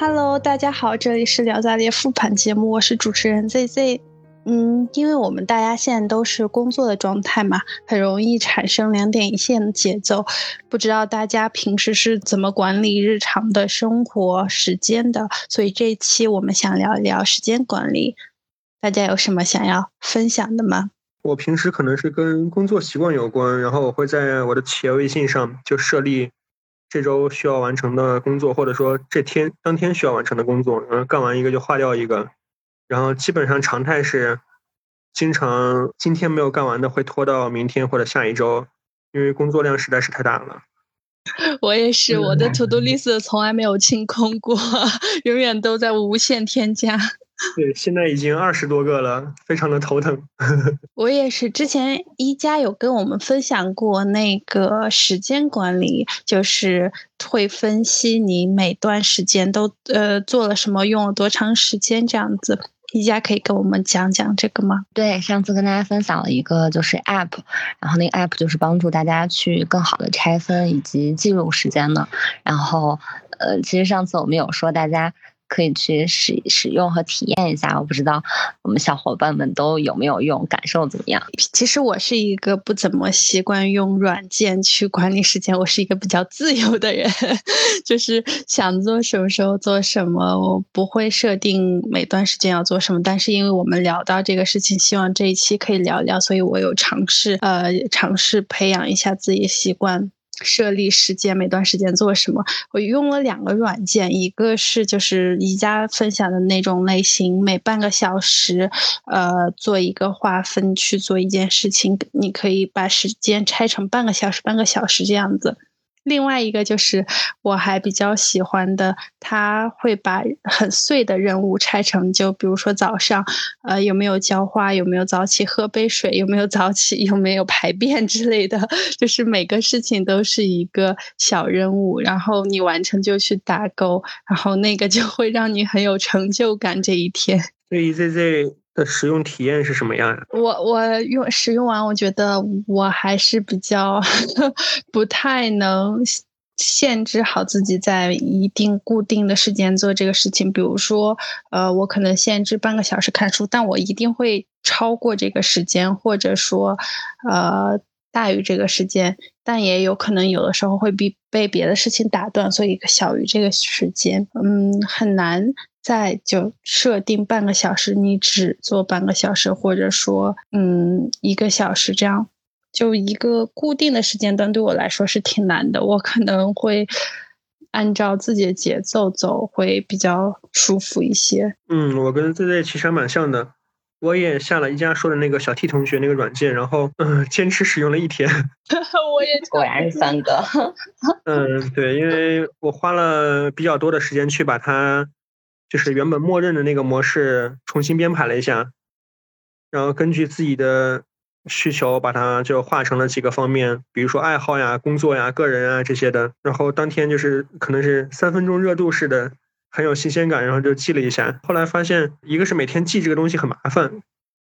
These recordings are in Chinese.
Hello，大家好，这里是聊杂列复盘节目，我是主持人 ZZ。嗯，因为我们大家现在都是工作的状态嘛，很容易产生两点一线的节奏。不知道大家平时是怎么管理日常的生活时间的？所以这一期我们想聊一聊时间管理。大家有什么想要分享的吗？我平时可能是跟工作习惯有关，然后我会在我的企业微信上就设立这周需要完成的工作，或者说这天当天需要完成的工作，然后干完一个就划掉一个。然后基本上常态是，经常今天没有干完的会拖到明天或者下一周，因为工作量实在是太大了。我也是，我的 To Do List 从来没有清空过，永远都在无限添加。对，现在已经二十多个了，非常的头疼。我也是，之前一加有跟我们分享过那个时间管理，就是会分析你每段时间都呃做了什么，用了多长时间这样子。一加可以跟我们讲讲这个吗？对，上次跟大家分享了一个就是 App，然后那个 App 就是帮助大家去更好的拆分以及记录时间的。然后呃，其实上次我们有说大家。可以去使使用和体验一下，我不知道我们小伙伴们都有没有用，感受怎么样？其实我是一个不怎么习惯用软件去管理时间，我是一个比较自由的人，就是想做什么时候做什么，我不会设定每段时间要做什么。但是因为我们聊到这个事情，希望这一期可以聊聊，所以我有尝试呃尝试培养一下自己习惯。设立时间，每段时间做什么？我用了两个软件，一个是就是宜家分享的那种类型，每半个小时，呃，做一个划分去做一件事情，你可以把时间拆成半个小时、半个小时这样子。另外一个就是我还比较喜欢的，他会把很碎的任务拆成，就比如说早上，呃，有没有浇花，有没有早起喝杯水，有没有早起，有没有排便之类的，就是每个事情都是一个小任务，然后你完成就去打勾，然后那个就会让你很有成就感这一天。对于 Z Z。的使用体验是什么样呀？我我用使用完，我觉得我还是比较 不太能限制好自己在一定固定的时间做这个事情。比如说，呃，我可能限制半个小时看书，但我一定会超过这个时间，或者说，呃，大于这个时间。但也有可能有的时候会被被别的事情打断，所以小于这个时间，嗯，很难。再就设定半个小时，你只做半个小时，或者说，嗯，一个小时这样，就一个固定的时间段，对我来说是挺难的。我可能会按照自己的节奏走，会比较舒服一些。嗯，我跟 Z Z 其实还蛮像的，我也下了一家说的那个小 T 同学那个软件，然后嗯，坚持使用了一天。我也果然是三哥。嗯，对，因为我花了比较多的时间去把它。就是原本默认的那个模式重新编排了一下，然后根据自己的需求把它就划成了几个方面，比如说爱好呀、工作呀、个人啊这些的。然后当天就是可能是三分钟热度似的，很有新鲜感，然后就记了一下。后来发现，一个是每天记这个东西很麻烦。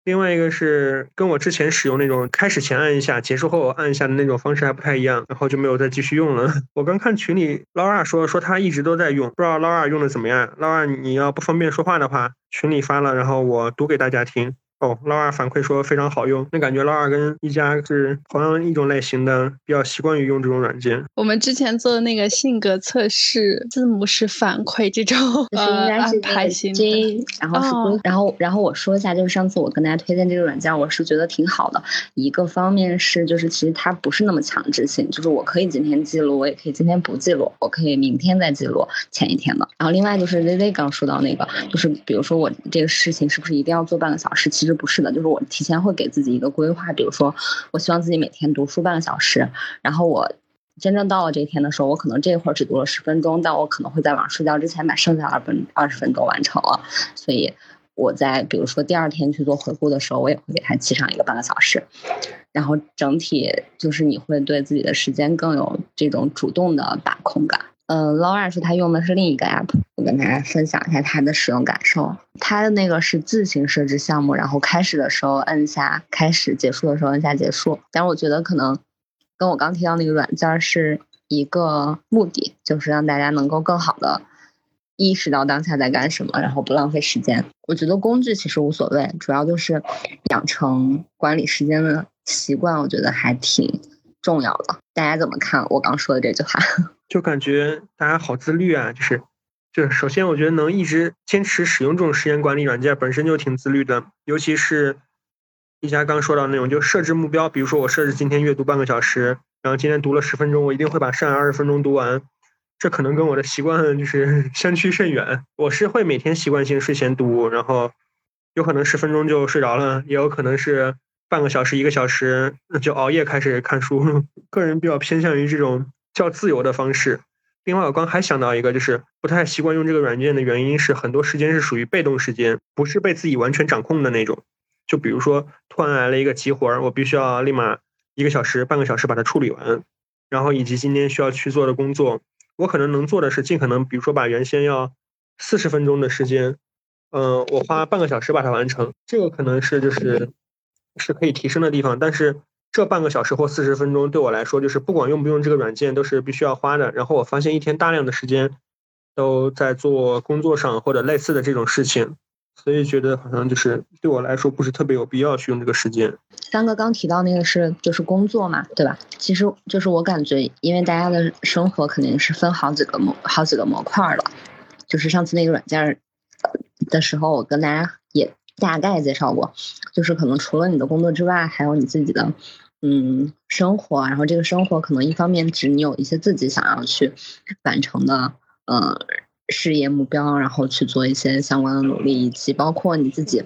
另外一个是跟我之前使用那种开始前按一下，结束后按一下的那种方式还不太一样，然后就没有再继续用了。我刚看群里捞二说说他一直都在用，不知道捞二用的怎么样。捞二你要不方便说话的话，群里发了，然后我读给大家听。哦，老二反馈说非常好用，那感觉老二跟一加是同样一种类型的，比较习惯于用这种软件。我们之前做的那个性格测试，字母是反馈这种 呃安排型的，然后是然后然后我说一下，就是上次我跟大家推荐这个软件，我是觉得挺好的。一个方面是就是其实它不是那么强制性，就是我可以今天记录，我也可以今天不记录，我可以明天再记录前一天的。然后另外就是 Z Z 刚说到那个，就是比如说我这个事情是不是一定要做半个小时？其实不是的，就是我提前会给自己一个规划，比如说，我希望自己每天读书半个小时，然后我真正到了这一天的时候，我可能这会儿只读了十分钟，但我可能会在晚上睡觉之前把剩下二分二十分钟完成了。所以我在比如说第二天去做回顾的时候，我也会给他记上一个半个小时，然后整体就是你会对自己的时间更有这种主动的把控感。嗯，Laura 说他用的是另一个 app，我跟大家分享一下他的使用感受。他的那个是自行设置项目，然后开始的时候摁下开始，结束的时候摁下结束。但是我觉得可能跟我刚提到那个软件是一个目的，就是让大家能够更好的意识到当下在干什么，然后不浪费时间。我觉得工具其实无所谓，主要就是养成管理时间的习惯，我觉得还挺重要的。大家怎么看我刚说的这句话？就感觉大家好自律啊，就是，就是首先我觉得能一直坚持使用这种时间管理软件本身就挺自律的，尤其是一家刚说到那种，就设置目标，比如说我设置今天阅读半个小时，然后今天读了十分钟，我一定会把剩下二十分钟读完。这可能跟我的习惯就是相去甚远。我是会每天习惯性睡前读，然后有可能十分钟就睡着了，也有可能是半个小时、一个小时就熬夜开始看书。个人比较偏向于这种较自由的方式。另外，我刚还想到一个，就是不太习惯用这个软件的原因是，很多时间是属于被动时间，不是被自己完全掌控的那种。就比如说，突然来了一个急活儿，我必须要立马一个小时、半个小时把它处理完，然后以及今天需要去做的工作。我可能能做的是尽可能，比如说把原先要四十分钟的时间，嗯，我花半个小时把它完成。这个可能是就是是可以提升的地方。但是这半个小时或四十分钟对我来说，就是不管用不用这个软件都是必须要花的。然后我发现一天大量的时间都在做工作上或者类似的这种事情。所以觉得好像就是对我来说不是特别有必要去用这个时间。三哥刚提到那个是就是工作嘛，对吧？其实就是我感觉，因为大家的生活肯定是分好几个模好几个模块的。就是上次那个软件的时候，我跟大家也大概介绍过，就是可能除了你的工作之外，还有你自己的嗯生活。然后这个生活可能一方面指你有一些自己想要去完成的，嗯。事业目标，然后去做一些相关的努力，以及包括你自己，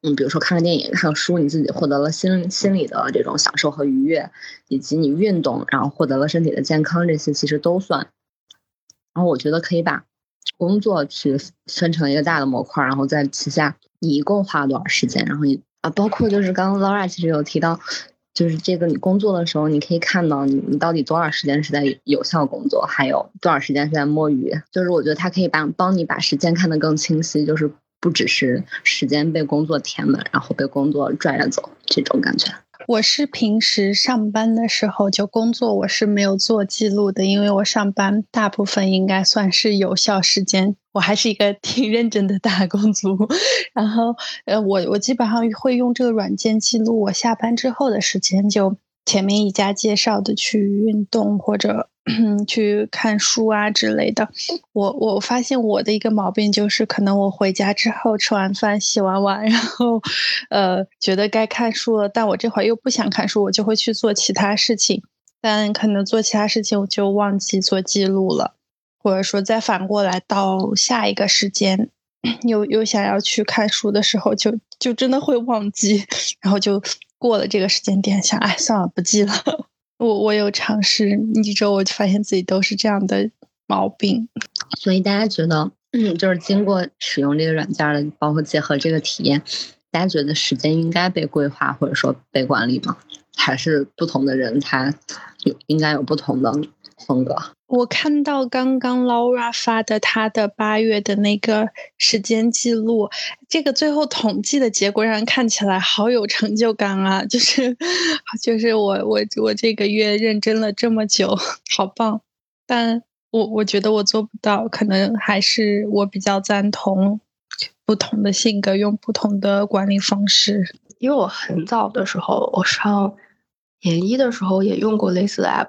嗯，比如说看个电影、看书，你自己获得了心心理的这种享受和愉悦，以及你运动，然后获得了身体的健康，这些其实都算。然后我觉得可以把工作去分成一个大的模块，然后在旗下你一共花了多少时间，然后你啊，包括就是刚刚 Laura 其实有提到。就是这个，你工作的时候，你可以看到你你到底多少时间是在有效工作，还有多少时间是在摸鱼。就是我觉得它可以帮帮你把时间看得更清晰，就是不只是时间被工作填满，然后被工作拽着走这种感觉。我是平时上班的时候就工作，我是没有做记录的，因为我上班大部分应该算是有效时间。我还是一个 挺认真的打工族，然后呃，我我基本上会用这个软件记录我下班之后的时间，就前面一家介绍的去运动或者 去看书啊之类的。我我发现我的一个毛病就是，可能我回家之后吃完饭洗完碗，然后呃觉得该看书了，但我这会儿又不想看书，我就会去做其他事情，但可能做其他事情我就忘记做记录了。或者说，再反过来到下一个时间，又又想要去看书的时候，就就真的会忘记，然后就过了这个时间点，想哎算了，不记了。我我有尝试一周，我就发现自己都是这样的毛病。所以大家觉得，嗯，就是经过使用这个软件的，包括结合这个体验，大家觉得时间应该被规划或者说被管理吗？还是不同的人他有应该有不同的？风格，我看到刚刚 Laura 发的她的八月的那个时间记录，这个最后统计的结果让人看起来好有成就感啊！就是，就是我我我这个月认真了这么久，好棒！但我我觉得我做不到，可能还是我比较赞同不同的性格用不同的管理方式。因为我很早的时候，我上研一的时候也用过类似的 app。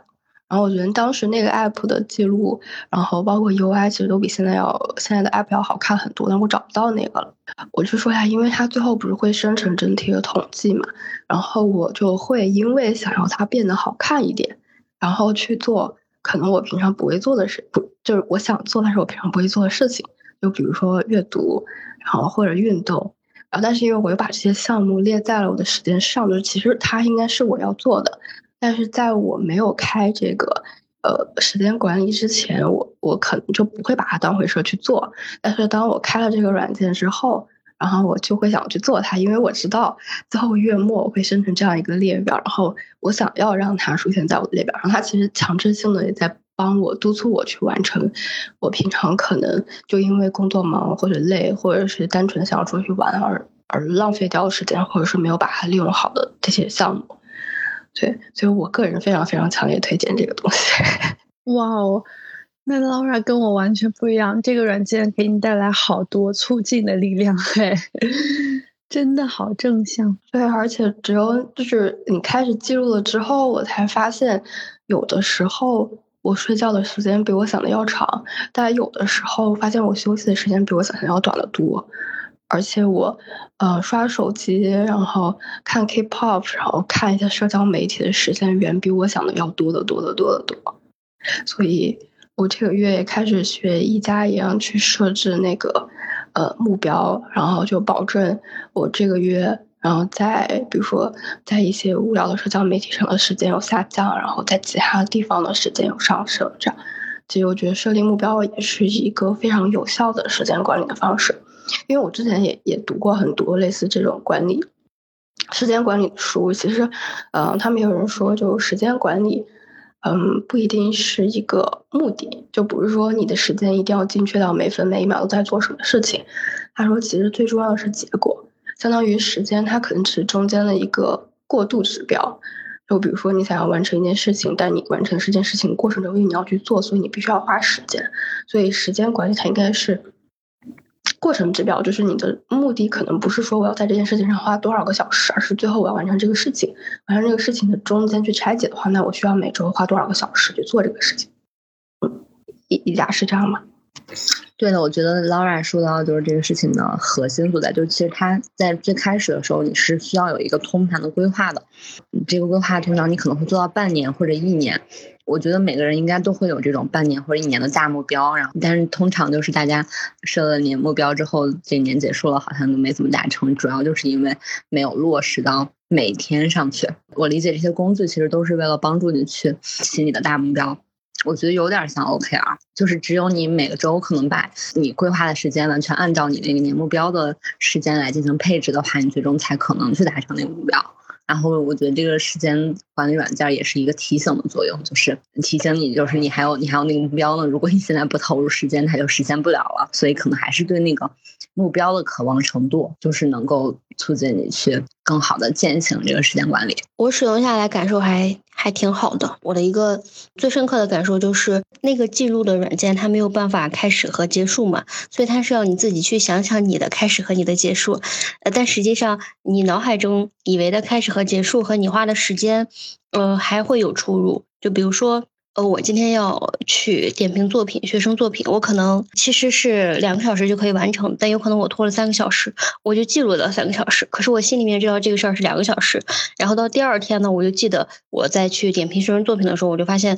然后我觉得当时那个 app 的记录，然后包括 UI，其实都比现在要现在的 app 要好看很多。但我找不到那个了。我就说一下，因为它最后不是会生成整体的统计嘛，然后我就会因为想要它变得好看一点，然后去做可能我平常不会做的事，不就是我想做，但是我平常不会做的事情。就比如说阅读，然后或者运动，然后但是因为我又把这些项目列在了我的时间上，就是其实它应该是我要做的。但是在我没有开这个呃时间管理之前，我我可能就不会把它当回事去做。但是当我开了这个软件之后，然后我就会想去做它，因为我知道最后月末我会生成这样一个列表，然后我想要让它出现在我的列表上。它其实强制性的也在帮我督促我去完成我平常可能就因为工作忙或者累，或者是单纯想要出去玩而而浪费掉时间，或者是没有把它利用好的这些项目。对，所以我个人非常非常强烈推荐这个东西。哇哦，那 Laura 跟我完全不一样，这个软件给你带来好多促进的力量，嘿，真的好正向。对，而且只有就是你开始记录了之后，我才发现，有的时候我睡觉的时间比我想的要长，但有的时候发现我休息的时间比我想象要短得多。而且我，呃，刷手机，然后看 K-pop，然后看一下社交媒体的时间，远比我想的要多得多得多得多。所以，我这个月也开始学一加一样去设置那个，呃，目标，然后就保证我这个月，然后在比如说在一些无聊的社交媒体上的时间有下降，然后在其他地方的时间有上升。这样，其实我觉得设定目标也是一个非常有效的时间管理的方式。因为我之前也也读过很多类似这种管理时间管理的书，其实，呃，他们有人说，就时间管理，嗯，不一定是一个目的，就不是说你的时间一定要精确到每分每一秒都在做什么事情。他说，其实最重要的是结果，相当于时间它可能只是中间的一个过渡指标。就比如说你想要完成一件事情，但你完成这件事情过程中，因为你要去做，所以你必须要花时间。所以时间管理它应该是。过程指标就是你的目的，可能不是说我要在这件事情上花多少个小时，而是最后我要完成这个事情。完成这个事情的中间去拆解的话，那我需要每周花多少个小时去做这个事情？嗯，一一家是这样吗？对的，我觉得 Laura 说到就是这个事情的核心所在，就是其实他在最开始的时候，你是需要有一个通盘的规划的。这个规划通常你可能会做到半年或者一年。我觉得每个人应该都会有这种半年或者一年的大目标，然后但是通常就是大家设了年目标之后，这年结束了好像都没怎么达成，主要就是因为没有落实到每天上去。我理解这些工具其实都是为了帮助你去起你的大目标。我觉得有点像 OKR，就是只有你每个周可能把你规划的时间完全按照你那个年目标的时间来进行配置的话，你最终才可能去达成那个目标。然后我觉得这个时间管理软件也是一个提醒的作用，就是提醒你，就是你还有你还有那个目标呢。如果你现在不投入时间，它就实现不了了。所以可能还是对那个目标的渴望程度，就是能够促进你去更好的践行这个时间管理。我使用下来感受还。还挺好的。我的一个最深刻的感受就是，那个记录的软件它没有办法开始和结束嘛，所以它是要你自己去想想你的开始和你的结束。呃，但实际上你脑海中以为的开始和结束和你花的时间，呃，还会有出入。就比如说。呃，我今天要去点评作品，学生作品，我可能其实是两个小时就可以完成，但有可能我拖了三个小时，我就记录了三个小时。可是我心里面知道这个事儿是两个小时，然后到第二天呢，我就记得我再去点评学生作品的时候，我就发现。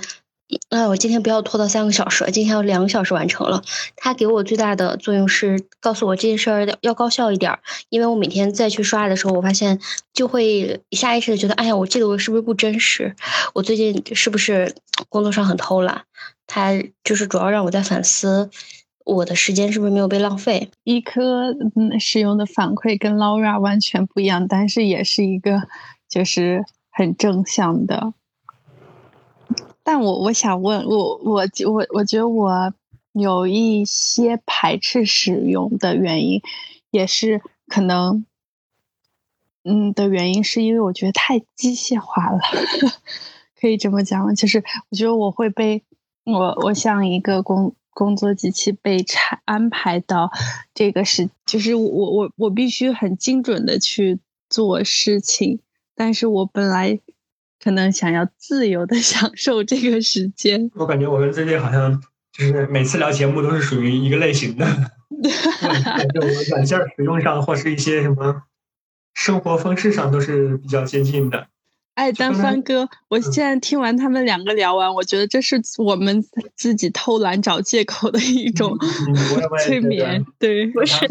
那我今天不要拖到三个小时，今天要两个小时完成了。它给我最大的作用是告诉我这件事儿要高效一点，因为我每天再去刷的时候，我发现就会下意识的觉得，哎呀，我记得我是不是不真实？我最近是不是工作上很偷懒？它就是主要让我在反思我的时间是不是没有被浪费。一颗使用的反馈跟 Laura 完全不一样，但是也是一个就是很正向的。但我我想问，我我我我觉得我有一些排斥使用的原因，也是可能，嗯的原因，是因为我觉得太机械化了，可以这么讲吗？就是我觉得我会被我我像一个工工作机器被拆安排到这个时，就是我我我必须很精准的去做事情，但是我本来。可能想要自由的 享受这个时间。我感觉我们最近好像就是每次聊节目都是属于一个类型的，就软件使用上或是一些什么生活方式上都是比较接近的。哎，丹帆哥，我现在听完他们两个聊完，我觉得这是我们自己偷懒找借口的一种催眠，对，不是。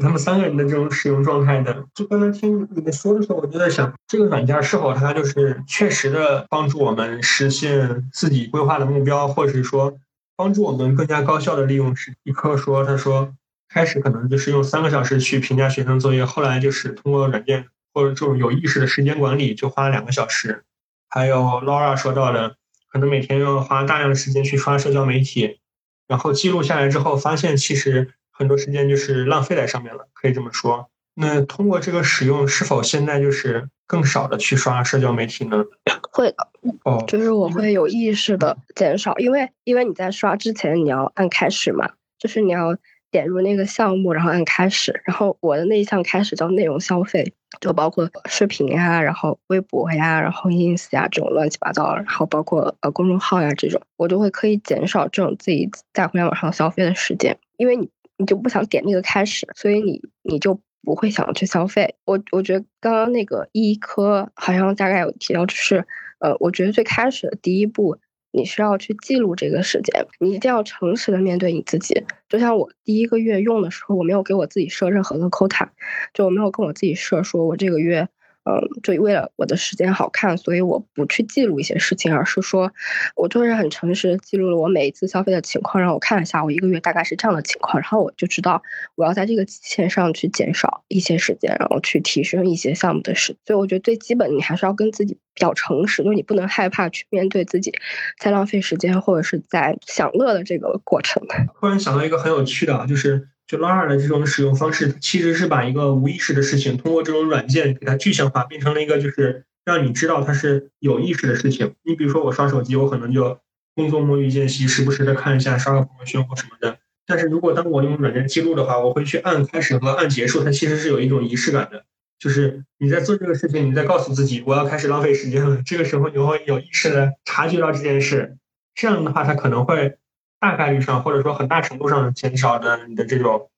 他们三个人的这种使用状态的，就刚才听你们说的时候，我就在想，这个软件是否它就是确实的帮助我们实现自己规划的目标，或者是说帮助我们更加高效的利用时。一科说，他说开始可能就是用三个小时去评价学生作业，后来就是通过软件或者这种有意识的时间管理，就花了两个小时。还有 Laura 说到的，可能每天要花大量的时间去刷社交媒体，然后记录下来之后，发现其实。很多时间就是浪费在上面了，可以这么说。那通过这个使用，是否现在就是更少的去刷社交媒体呢？会的，哦，就是我会有意识的减少，因为因为你在刷之前你要按开始嘛，就是你要点入那个项目，然后按开始，然后我的那一项开始叫内容消费，就包括视频呀，然后微博呀，然后 ins 呀这种乱七八糟，然后包括呃公众号呀这种，我就会刻意减少这种自己在互联网上消费的时间，因为你你就不想点那个开始，所以你你就。不会想要去消费。我我觉得刚刚那个医科好像大概有提到，就是呃，我觉得最开始的第一步，你需要去记录这个时间，你一定要诚实的面对你自己。就像我第一个月用的时候，我没有给我自己设任何的 quota，就我没有跟我自己设说我这个月。嗯，就为了我的时间好看，所以我不去记录一些事情，而是说，我就是很诚实记录了我每一次消费的情况，让我看了一下我一个月大概是这样的情况，然后我就知道我要在这个期限上去减少一些时间，然后去提升一些项目的时。所以我觉得最基本，你还是要跟自己比较诚实，就是你不能害怕去面对自己在浪费时间或者是在享乐的这个过程。突然想到一个很有趣的，就是。就 l a r 的这种使用方式，其实是把一个无意识的事情，通过这种软件给它具象化，变成了一个就是让你知道它是有意识的事情。你比如说我刷手机，我可能就工作摸鱼间隙，时不时的看一下，刷个朋友圈或什么的。但是如果当我用软件记录的话，我会去按开始和按结束，它其实是有一种仪式感的。就是你在做这个事情，你在告诉自己我要开始浪费时间了。这个时候你会有意识的察觉到这件事，这样的话它可能会。大概率上，或者说很大程度上减少的你的这种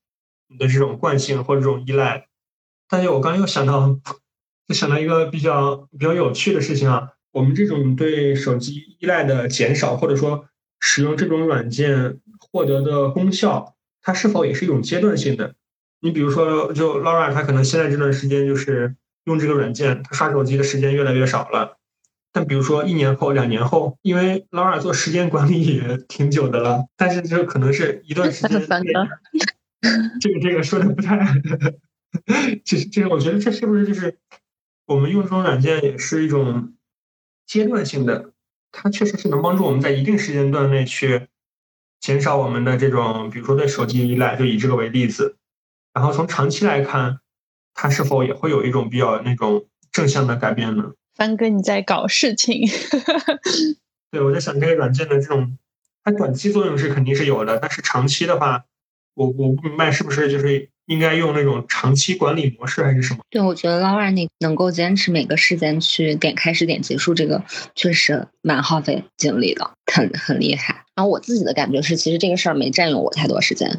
你的这种惯性或者这种依赖。但是我刚又想到，就想到一个比较比较有趣的事情啊，我们这种对手机依赖的减少，或者说使用这种软件获得的功效，它是否也是一种阶段性的？你比如说，就 Laura，他可能现在这段时间就是用这个软件，他刷手机的时间越来越少了。但比如说一年后、两年后，因为劳尔做时间管理也挺久的了，但是这可能是一段时间。这个这个说的不太，这这个我觉得这是不是就是我们用这种软件也是一种阶段性的，它确实是能帮助我们在一定时间段内去减少我们的这种，比如说对手机依赖，就以这个为例子。然后从长期来看，它是否也会有一种比较那种正向的改变呢？帆哥，你在搞事情。对，我在想这个软件的这种，它短期作用是肯定是有的，但是长期的话，我我不明白是不是就是应该用那种长期管理模式还是什么？对，我觉得 Laura 那能够坚持每个时间去点开始点结束，这个确实蛮耗费精力的，很很厉害。然后我自己的感觉是，其实这个事儿没占用我太多时间，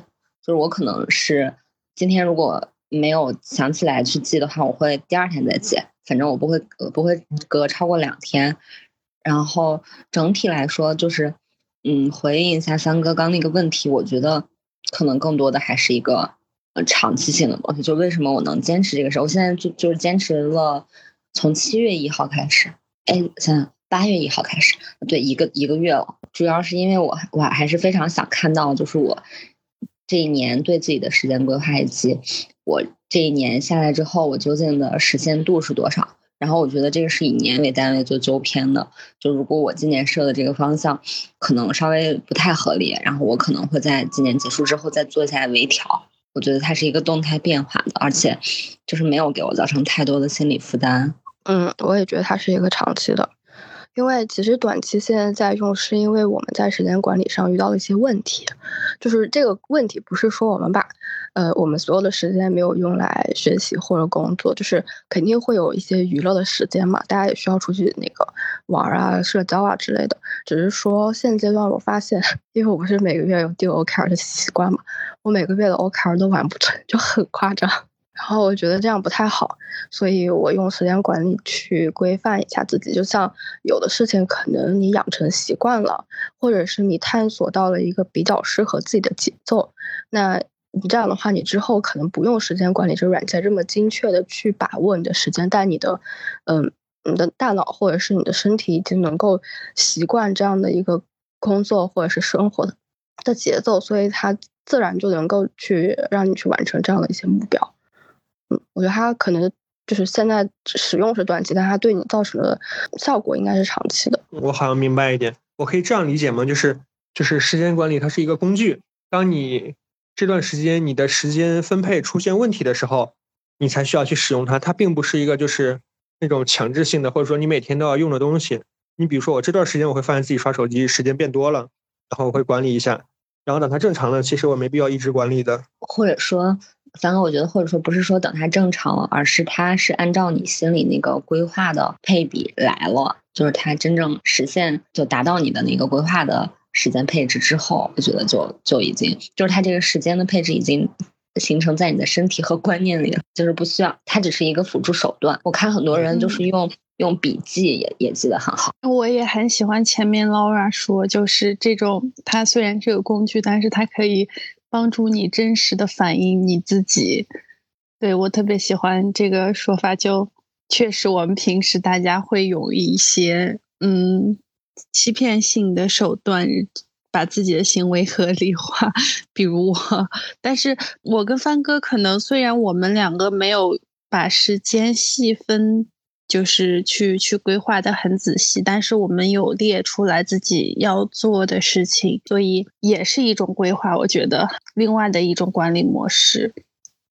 就是我可能是今天如果没有想起来去记的话，我会第二天再记。反正我不会不会隔超过两天，然后整体来说就是，嗯，回应一下三哥刚那个问题，我觉得可能更多的还是一个呃长期性的东西。就为什么我能坚持这个事儿？我现在就就是坚持了从七月一号开始，哎，想想八月一号开始，对，一个一个月了。主要是因为我我还是非常想看到，就是我这一年对自己的时间规划以及我。这一年下来之后，我究竟的实现度是多少？然后我觉得这个是以年为单位做纠偏的。就如果我今年设的这个方向可能稍微不太合理，然后我可能会在今年结束之后再做一下微调。我觉得它是一个动态变化的，而且就是没有给我造成太多的心理负担。嗯，我也觉得它是一个长期的。因为其实短期现在在用，是因为我们在时间管理上遇到了一些问题，就是这个问题不是说我们把，呃，我们所有的时间没有用来学习或者工作，就是肯定会有一些娱乐的时间嘛，大家也需要出去那个玩啊、社交啊之类的。只是说现阶段我发现，因为我不是每个月有订 OKR 的习惯嘛，我每个月的 OKR 都完不成，就很夸张。然后我觉得这样不太好，所以我用时间管理去规范一下自己。就像有的事情可能你养成习惯了，或者是你探索到了一个比较适合自己的节奏，那你这样的话，你之后可能不用时间管理这软件这么精确的去把握你的时间，但你的，嗯，你的大脑或者是你的身体已经能够习惯这样的一个工作或者是生活的的节奏，所以它自然就能够去让你去完成这样的一些目标。我觉得它可能就是现在使用是短期，但它对你造成的效果应该是长期的。我好像明白一点，我可以这样理解吗？就是就是时间管理它是一个工具，当你这段时间你的时间分配出现问题的时候，你才需要去使用它。它并不是一个就是那种强制性的，或者说你每天都要用的东西。你比如说，我这段时间我会发现自己刷手机时间变多了，然后我会管理一下。然后等它正常了，其实我没必要一直管理的。或者说，三哥，我觉得或者说不是说等它正常了，而是它是按照你心里那个规划的配比来了，就是它真正实现就达到你的那个规划的时间配置之后，我觉得就就已经就是它这个时间的配置已经形成在你的身体和观念里了，就是不需要它只是一个辅助手段。我看很多人就是用。用笔记也也记得很好，我也很喜欢前面 Laura 说，就是这种它虽然是个工具，但是它可以帮助你真实的反映你自己。对我特别喜欢这个说法，就确实我们平时大家会用一些嗯欺骗性的手段，把自己的行为合理化，比如我，但是我跟帆哥可能虽然我们两个没有把时间细分。就是去去规划的很仔细，但是我们有列出来自己要做的事情，所以也是一种规划。我觉得另外的一种管理模式，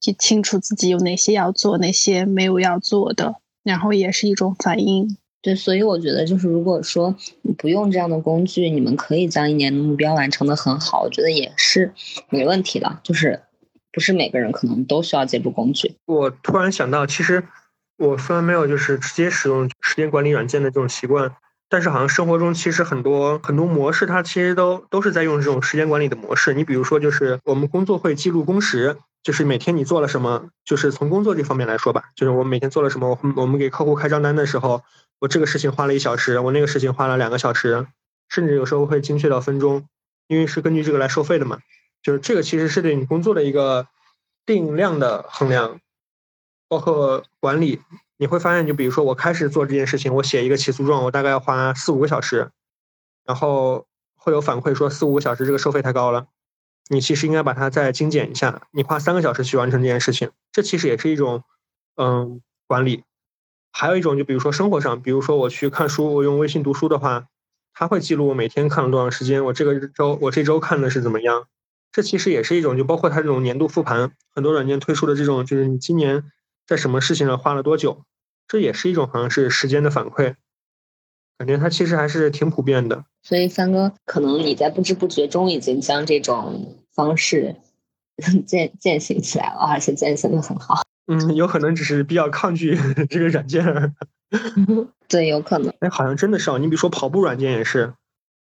去清楚自己有哪些要做，哪些没有要做的，然后也是一种反应。对，所以我觉得就是如果说你不用这样的工具，你们可以将一年的目标完成的很好，我觉得也是没问题的。就是不是每个人可能都需要借助工具。我突然想到，其实。我虽然没有就是直接使用时间管理软件的这种习惯，但是好像生活中其实很多很多模式，它其实都都是在用这种时间管理的模式。你比如说，就是我们工作会记录工时，就是每天你做了什么，就是从工作这方面来说吧，就是我每天做了什么。我们给客户开账单的时候，我这个事情花了一小时，我那个事情花了两个小时，甚至有时候会精确到分钟，因为是根据这个来收费的嘛。就是这个其实是对你工作的一个定量的衡量。包括管理，你会发现，就比如说我开始做这件事情，我写一个起诉状，我大概要花四五个小时，然后会有反馈说四五个小时这个收费太高了，你其实应该把它再精简一下，你花三个小时去完成这件事情，这其实也是一种嗯管理。还有一种，就比如说生活上，比如说我去看书，我用微信读书的话，它会记录我每天看了多长时间，我这个周我这周看的是怎么样，这其实也是一种，就包括它这种年度复盘，很多软件推出的这种，就是你今年。在什么事情上花了多久？这也是一种好像是时间的反馈，感觉它其实还是挺普遍的。所以三哥，可能你在不知不觉中已经将这种方式 践践行起来了，而且践行的很好。嗯，有可能只是比较抗拒 这个软件。对，有可能。哎，好像真的是。你比如说跑步软件也是，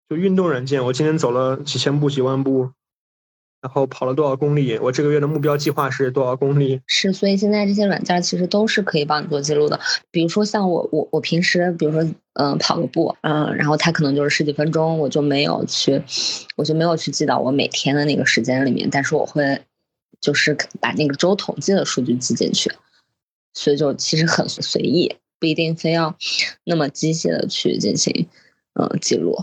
就运动软件，我今天走了几千步、几万步。然后跑了多少公里？我这个月的目标计划是多少公里？是，所以现在这些软件其实都是可以帮你做记录的。比如说像我，我我平时，比如说，嗯，跑个步，嗯，然后它可能就是十几分钟，我就没有去，我就没有去记到我每天的那个时间里面。但是我会，就是把那个周统计的数据记进去，所以就其实很随意，不一定非要那么机械的去进行，嗯，记录。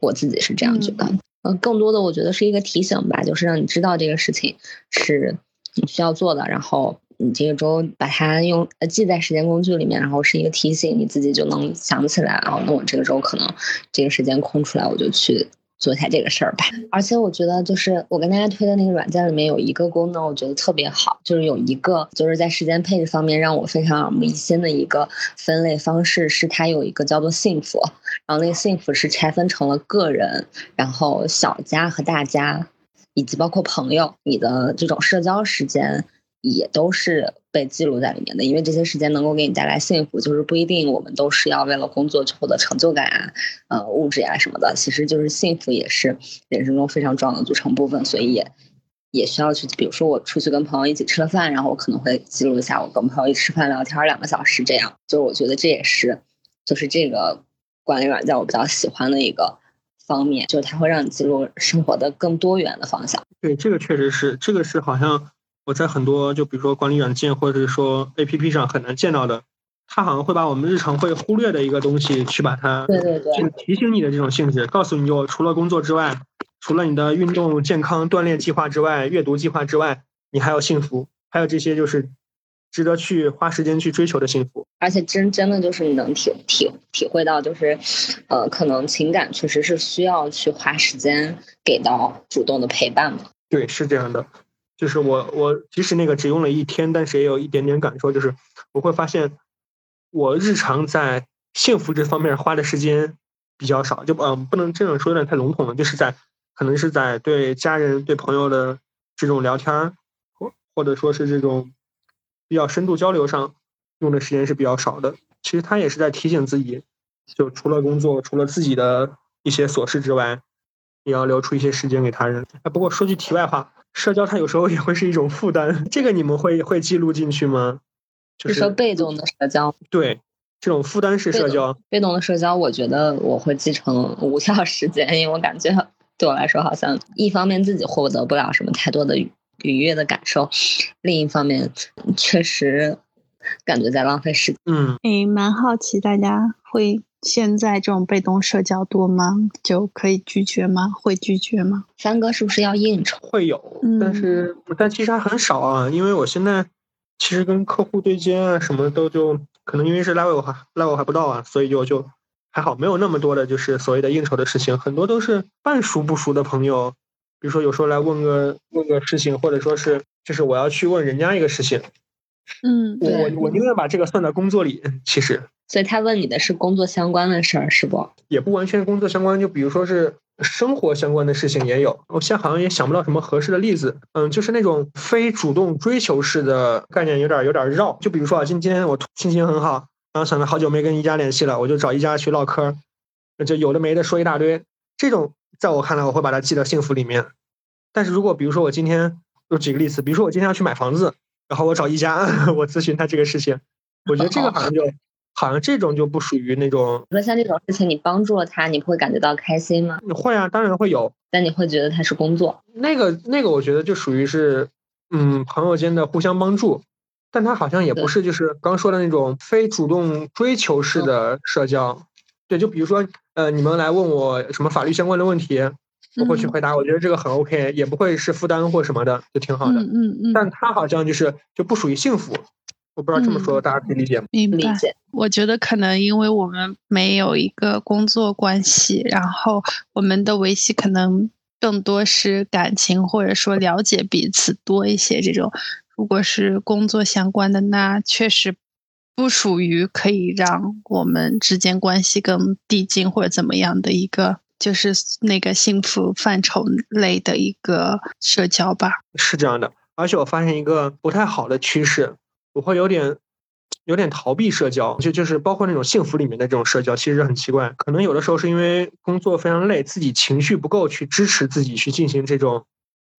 我自己是这样觉得。嗯，嗯更多的我觉得是一个提醒吧，就是让你知道这个事情是你需要做的，然后你这个周把它用呃记在时间工具里面，然后是一个提醒，你自己就能想起来哦，那我这个周可能这个时间空出来，我就去。做一下这个事儿吧，而且我觉得就是我跟大家推的那个软件里面有一个功能，我觉得特别好，就是有一个就是在时间配置方面让我非常耳目一新的一个分类方式，是它有一个叫做幸福，然后那个幸福是拆分成了个人，然后小家和大家，以及包括朋友，你的这种社交时间。也都是被记录在里面的，因为这些时间能够给你带来幸福，就是不一定我们都是要为了工作去获得成就感啊，呃，物质呀什么的，其实就是幸福也是人生中非常重要的组成部分，所以也也需要去，比如说我出去跟朋友一起吃了饭，然后我可能会记录一下我跟朋友一起吃饭聊天两个小时这样，就是我觉得这也是就是这个管理软件我比较喜欢的一个方面，就是它会让你记录生活的更多元的方向。对，这个确实是，这个是好像。我在很多就比如说管理软件或者是说 A P P 上很难见到的，它好像会把我们日常会忽略的一个东西去把它对对对，提醒你的这种性质，告诉你就除了工作之外，除了你的运动健康锻炼计划之外，阅读计划之外，你还有幸福，还有这些就是值得去花时间去追求的幸福。而且真真的就是你能体体体会到，就是呃，可能情感确实是需要去花时间给到主动的陪伴的。对，是这样的。就是我我即使那个只用了一天，但是也有一点点感受，就是我会发现我日常在幸福这方面花的时间比较少，就嗯不能这样说有点太笼统了，就是在可能是在对家人对朋友的这种聊天或或者说是这种比较深度交流上用的时间是比较少的。其实他也是在提醒自己，就除了工作，除了自己的一些琐事之外。也要留出一些时间给他人。哎，不过说句题外话，社交它有时候也会是一种负担。这个你们会会记录进去吗？就是说被动的社交。对，这种负担式社交。被动的社交，我觉得我会记成无效时间，因为我感觉对我来说，好像一方面自己获得不了什么太多的愉愉悦的感受，另一方面确实感觉在浪费时间。嗯，诶，蛮好奇大家会。现在这种被动社交多吗？就可以拒绝吗？会拒绝吗？三哥是不是要应酬？会有，但是但其实还很少啊。因为我现在其实跟客户对接啊，什么都就可能因为是 level 还 level 还不到啊，所以就就还好，没有那么多的就是所谓的应酬的事情，很多都是半熟不熟的朋友，比如说有时候来问个问个事情，或者说是就是我要去问人家一个事情。嗯，我我我宁愿把这个算在工作里，其实。所以他问你的是工作相关的事儿，是不？也不完全工作相关，就比如说是生活相关的事情也有。我现在好像也想不到什么合适的例子。嗯，就是那种非主动追求式的概念，有点有点绕。就比如说啊，今今天我心情很好，然后想着好久没跟一家联系了，我就找一家去唠嗑，就有的没的说一大堆。这种在我看来，我会把它记到幸福里面。但是如果比如说我今天，就举个例子，比如说我今天要去买房子。然后我找一家，我咨询他这个事情，我觉得这个好像就 好像这种就不属于那种。说像这种事情，你帮助了他，你不会感觉到开心吗？会啊，当然会有。但你会觉得他是工作？那个那个，我觉得就属于是，嗯，朋友间的互相帮助。但他好像也不是就是刚说的那种非主动追求式的社交。对，就比如说，呃，你们来问我什么法律相关的问题。我会去回答，我觉得这个很 OK，也不会是负担或什么的，就挺好的。嗯嗯。但他好像就是就不属于幸福，我不知道这么说大家可以理解吗？明白。理解。我觉得可能因为我们没有一个工作关系，然后我们的维系可能更多是感情或者说了解彼此多一些。这种如果是工作相关的，那确实不属于可以让我们之间关系更递进或者怎么样的一个。就是那个幸福范畴类的一个社交吧，是这样的。而且我发现一个不太好的趋势，我会有点有点逃避社交，就就是包括那种幸福里面的这种社交，其实很奇怪。可能有的时候是因为工作非常累，自己情绪不够去支持自己去进行这种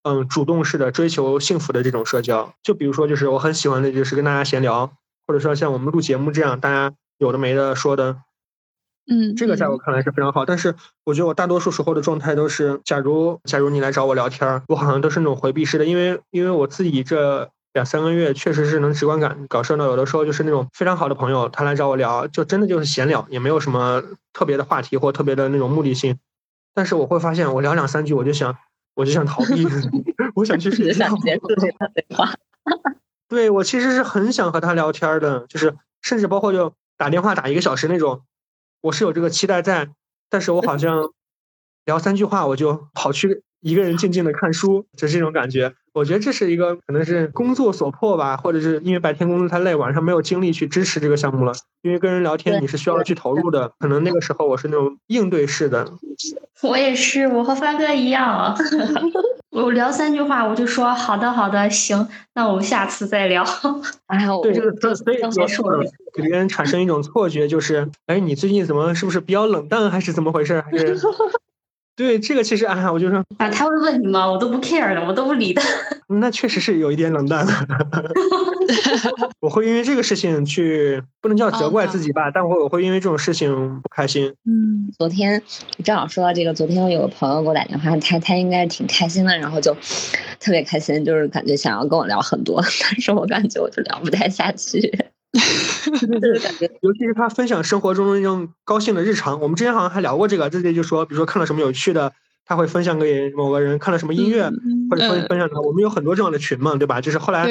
嗯主动式的追求幸福的这种社交。就比如说，就是我很喜欢的就是跟大家闲聊，或者说像我们录节目这样，大家有的没的说的。嗯，这个在我看来是非常好，但是我觉得我大多数时候的状态都是，假如假如你来找我聊天，我好像都是那种回避式的，因为因为我自己这两三个月确实是能直观感感受到，有的时候就是那种非常好的朋友，他来找我聊，就真的就是闲聊，也没有什么特别的话题或特别的那种目的性，但是我会发现，我聊两三句，我就想我就想逃避，我想去睡觉，想结束这段对话。对我其实是很想和他聊天的，就是甚至包括就打电话打一个小时那种。我是有这个期待在，但是我好像聊三句话，我就跑去一个人静静的看书，就是这种感觉。我觉得这是一个可能是工作所迫吧，或者是因为白天工作太累，晚上没有精力去支持这个项目了。因为跟人聊天你是需要去投入的，可能那个时候我是那种应对式的。我也是，我和帆哥一样。我聊三句话，我就说好的，好的，行，那我们下次再聊。哎呀，对，就是所以有时候给别人产生一种错觉，就是哎，你最近怎么是不是比较冷淡，还是怎么回事？还是对这个其实啊，我就说啊，他会问你吗？我都不 care 的，我都不理的。那确实是有一点冷淡。我会因为这个事情去，不能叫责怪自己吧，但我我会因为这种事情不开心。嗯，昨天正好说到这个，昨天我有个朋友给我打电话，他他应该是挺开心的，然后就特别开心，就是感觉想要跟我聊很多，但是我感觉我就聊不太下去。就是感觉，尤其是他分享生活中那种高兴的日常。我们之前好像还聊过这个，这里就说，比如说看了什么有趣的，他会分享给某个人；看了什么音乐，或者分分享他。我们有很多这样的群嘛，对吧？就是后来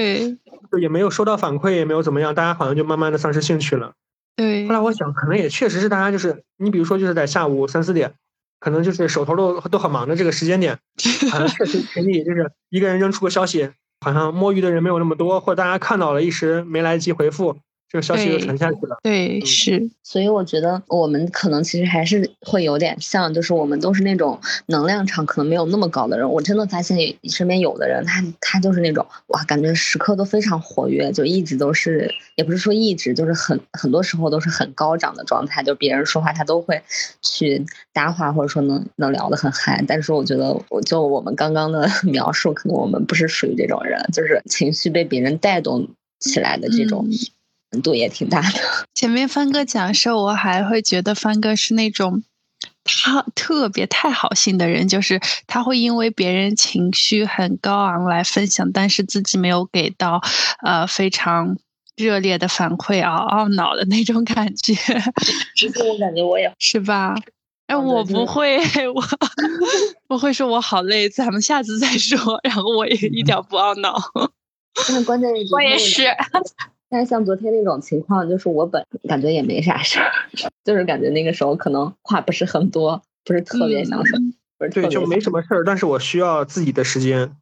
就也没有收到反馈，也没有怎么样，大家好像就慢慢的丧失兴趣了。对。后来我想，可能也确实是大家就是，你比如说就是在下午三四点，可能就是手头都都很忙的这个时间点，好像确实群里就是一个人扔出个消息，好像摸鱼的人没有那么多，或者大家看到了一时没来得及回复。这个消息就传下去了。对，是。所以我觉得我们可能其实还是会有点像，就是我们都是那种能量场可能没有那么高的人。我真的发现身边有的人，他他就是那种哇，感觉时刻都非常活跃，就一直都是，也不是说一直，就是很很多时候都是很高涨的状态。就别人说话，他都会去搭话，或者说能能聊得很嗨。但是我觉得，我就我们刚刚的 描述，可能我们不是属于这种人，就是情绪被别人带动起来的这种。度也挺大的。前面帆哥讲的时候，我还会觉得帆哥是那种他特别太好心的人，就是他会因为别人情绪很高昂来分享，但是自己没有给到呃非常热烈的反馈啊，懊恼的那种感觉。其实我感觉我也是吧？哎，我不会，我我会说我好累，咱们下次再说。然后我也一点不懊恼。关键我也是。但是像昨天那种情况，就是我本感觉也没啥事儿，就是感觉那个时候可能话不是很多，不是特别想说，不是对，就没什么事儿。但是我需要自己的时间。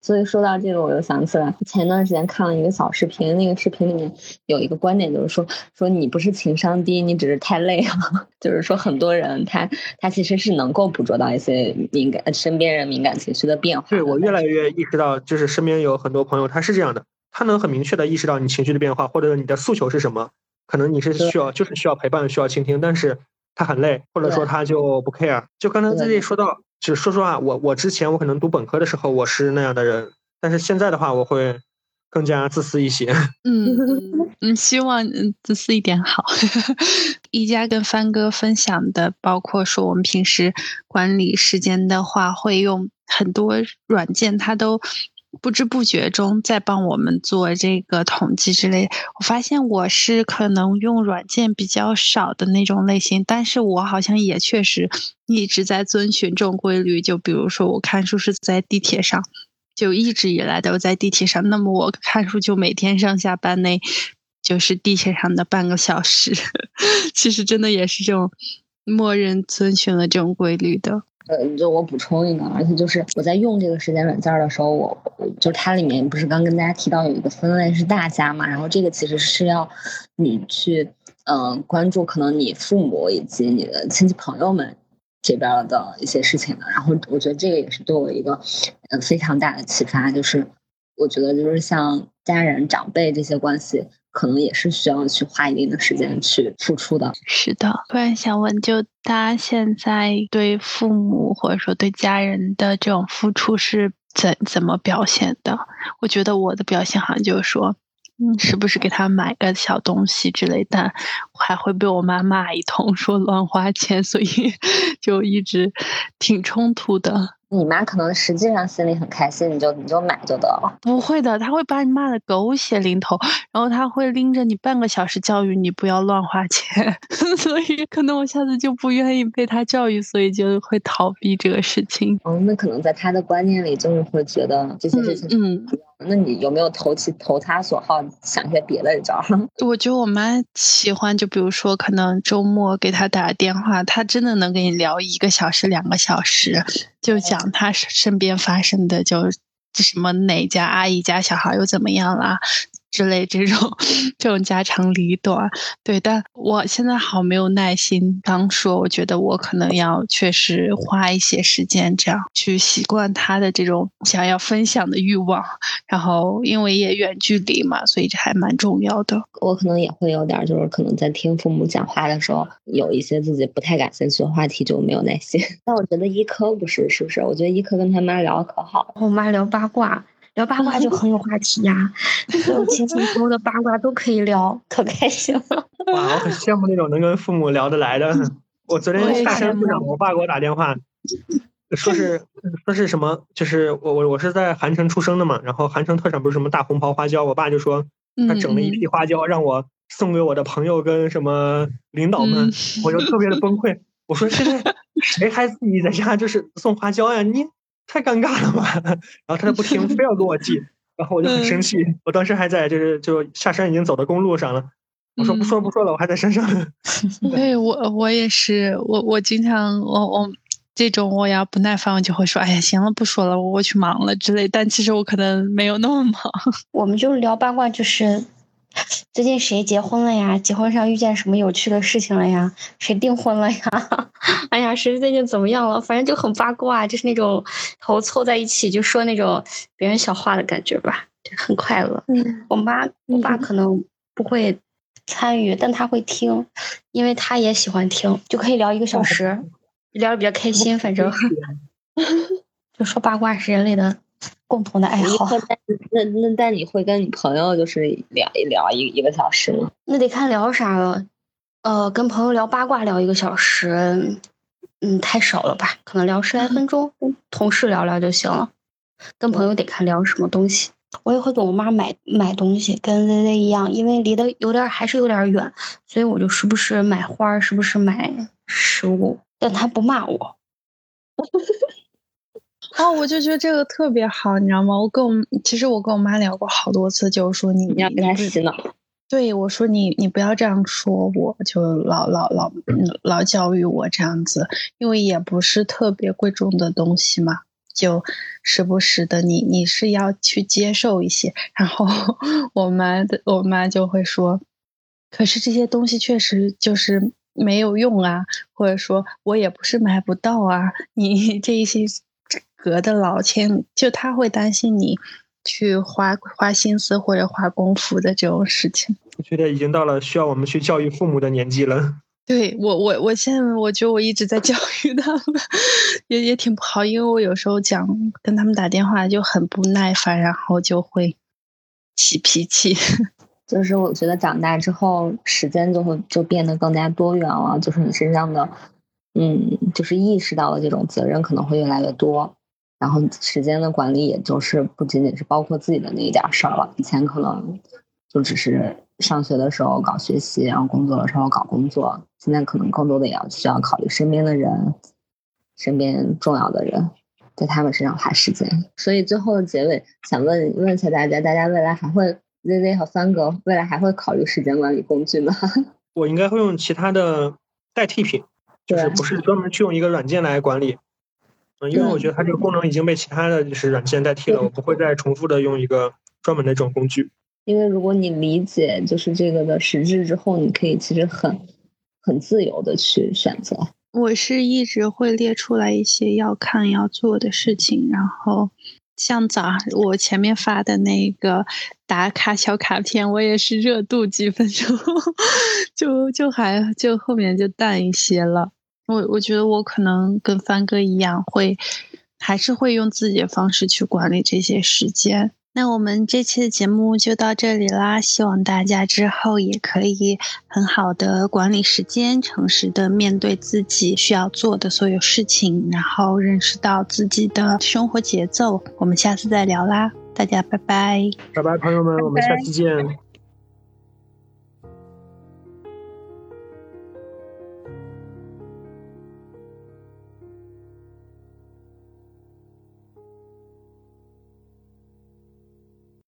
所以说到这个，我又想起来前段时间看了一个小视频，那个视频里面有一个观点，就是说说你不是情商低，你只是太累了。就是说很多人他他其实是能够捕捉到一些敏感身边人敏感情绪的变化。对我越来越意识到，就是身边有很多朋友他是这样的。他能很明确的意识到你情绪的变化，或者你的诉求是什么？可能你是需要，就是需要陪伴，需要倾听，但是他很累，或者说他就不 care。就刚才自己说到，就说实话，我我之前我可能读本科的时候我是那样的人，但是现在的话我会更加自私一些。嗯 嗯，希望自私一点好。一家跟帆哥分享的，包括说我们平时管理时间的话，会用很多软件，它都。不知不觉中在帮我们做这个统计之类，我发现我是可能用软件比较少的那种类型，但是我好像也确实一直在遵循这种规律。就比如说我看书是在地铁上，就一直以来都在地铁上，那么我看书就每天上下班内就是地铁上的半个小时。其实真的也是这种默认遵循了这种规律的。呃，就我补充一个，而且就是我在用这个时间软件的时候，我就它里面不是刚跟大家提到有一个分类是大家嘛，然后这个其实是要你去嗯关注可能你父母以及你的亲戚朋友们这边的一些事情的，然后我觉得这个也是对我一个呃非常大的启发，就是我觉得就是像家人长辈这些关系。可能也是需要去花一定的时间去付出的。是的，突然想问，就大家现在对父母或者说对家人的这种付出是怎怎么表现的？我觉得我的表现好像就是说，嗯，时不时给他买个小东西之类，但还会被我妈骂一通，说乱花钱，所以 就一直挺冲突的。你妈可能实际上心里很开心，你就你就买就得了。不会的，他会把你骂的狗血淋头，然后他会拎着你半个小时教育你不要乱花钱，所以可能我下次就不愿意被他教育，所以就会逃避这个事情。哦，那可能在他的观念里就是会觉得这些事情，嗯，那你有没有投其投他所好，想些别的招？我觉得我妈喜欢，就比如说可能周末给她打电话，她真的能跟你聊一个小时、两个小时。就讲她身边发生的，就什么哪家阿姨家小孩又怎么样啦。之类这种 这种家长里短，对，但我现在好没有耐心。刚说，我觉得我可能要确实花一些时间，这样去习惯他的这种想要分享的欲望。然后，因为也远距离嘛，所以这还蛮重要的。我可能也会有点，就是可能在听父母讲话的时候，有一些自己不太感兴趣的话题就没有耐心。但我觉得一科不是，是不是？我觉得一科跟他妈聊可好，我妈聊八卦。聊八卦就很有话题呀，所有亲戚朋友的八卦都可以聊，可开心了。哇，我很羡慕那种能跟父母聊得来的。我昨天下山路上，我爸给我打电话，说是说是什么，就是我我我是在韩城出生的嘛，然后韩城特产不是什么大红袍花椒，我爸就说他整了一批花椒让我送给我的朋友跟什么领导们，我就特别的崩溃。我说现在谁还自己在家就是送花椒呀？你。太尴尬了吧！然后他就不听，非要跟我寄，然后我就很生气。我当时还在，就是就下山已经走到公路上了。我说不说不说了，我还在山上。对我我也是，我我经常我我这种我要不耐烦，我就会说：“哎呀，行了，不说了，我我去忙了之类。”但其实我可能没有那么忙。我们就是聊八卦，就是 最近谁结婚了呀？结婚上遇见什么有趣的事情了呀？谁订婚了呀？哎呀，谁最近怎么样了？反正就很八卦，就是那种头凑在一起就说那种别人小话的感觉吧，就很快乐。嗯，我妈我爸可能不会参与，但他会听，因为他也喜欢听，就可以聊一个小时。聊的比较开心，反正 就说八卦是人类的共同的爱好。那那但你会跟你朋友就是聊一聊一一个小时吗？那得看聊啥了。呃，跟朋友聊八卦聊一个小时，嗯，太少了吧？可能聊十来分钟，跟同事聊聊就行了。跟朋友得看聊什么东西。我也会给我妈买买东西，跟 Z Z 一样，因为离得有点还是有点远，所以我就时不时买花，时不时买食物。但她不骂我，哦，我就觉得这个特别好，你知道吗？我跟我其实我跟我妈聊过好多次，就是说你你要跟她洗脑，对我说你你不要这样说，我就老老老老教育我这样子，因为也不是特别贵重的东西嘛，就时不时的你你是要去接受一些，然后 我妈的我妈就会说，可是这些东西确实就是。没有用啊，或者说我也不是买不到啊。你 这一些隔的老千，就他会担心你去花花心思或者花功夫的这种事情。我觉得已经到了需要我们去教育父母的年纪了。对我，我我现在我觉得我一直在教育他们，也也挺不好，因为我有时候讲跟他们打电话就很不耐烦，然后就会起脾气。就是我觉得长大之后，时间就会就变得更加多元了。就是你身上的，嗯，就是意识到的这种责任可能会越来越多。然后时间的管理，也就是不仅仅是包括自己的那一点事儿了。以前可能就只是上学的时候搞学习，然后工作的时候搞工作。现在可能更多的也要需要考虑身边的人，身边重要的人，在他们身上花时间。所以最后的结尾，想问问一下大家：大家未来还会？Z Z 和三哥未来还会考虑时间管理工具吗？我应该会用其他的代替品，就是不是专门去用一个软件来管理。嗯，因为我觉得它这个功能已经被其他的就是软件代替了，我不会再重复的用一个专门的这种工具。因为如果你理解就是这个的实质之后，你可以其实很很自由的去选择。我是一直会列出来一些要看要做的事情，然后。像早我前面发的那个打卡小卡片，我也是热度几分钟，就就还就后面就淡一些了。我我觉得我可能跟帆哥一样，会还是会用自己的方式去管理这些时间。那我们这期的节目就到这里啦，希望大家之后也可以很好的管理时间，诚实的面对自己需要做的所有事情，然后认识到自己的生活节奏。我们下次再聊啦，大家拜拜，拜拜，朋友们，我们下期见。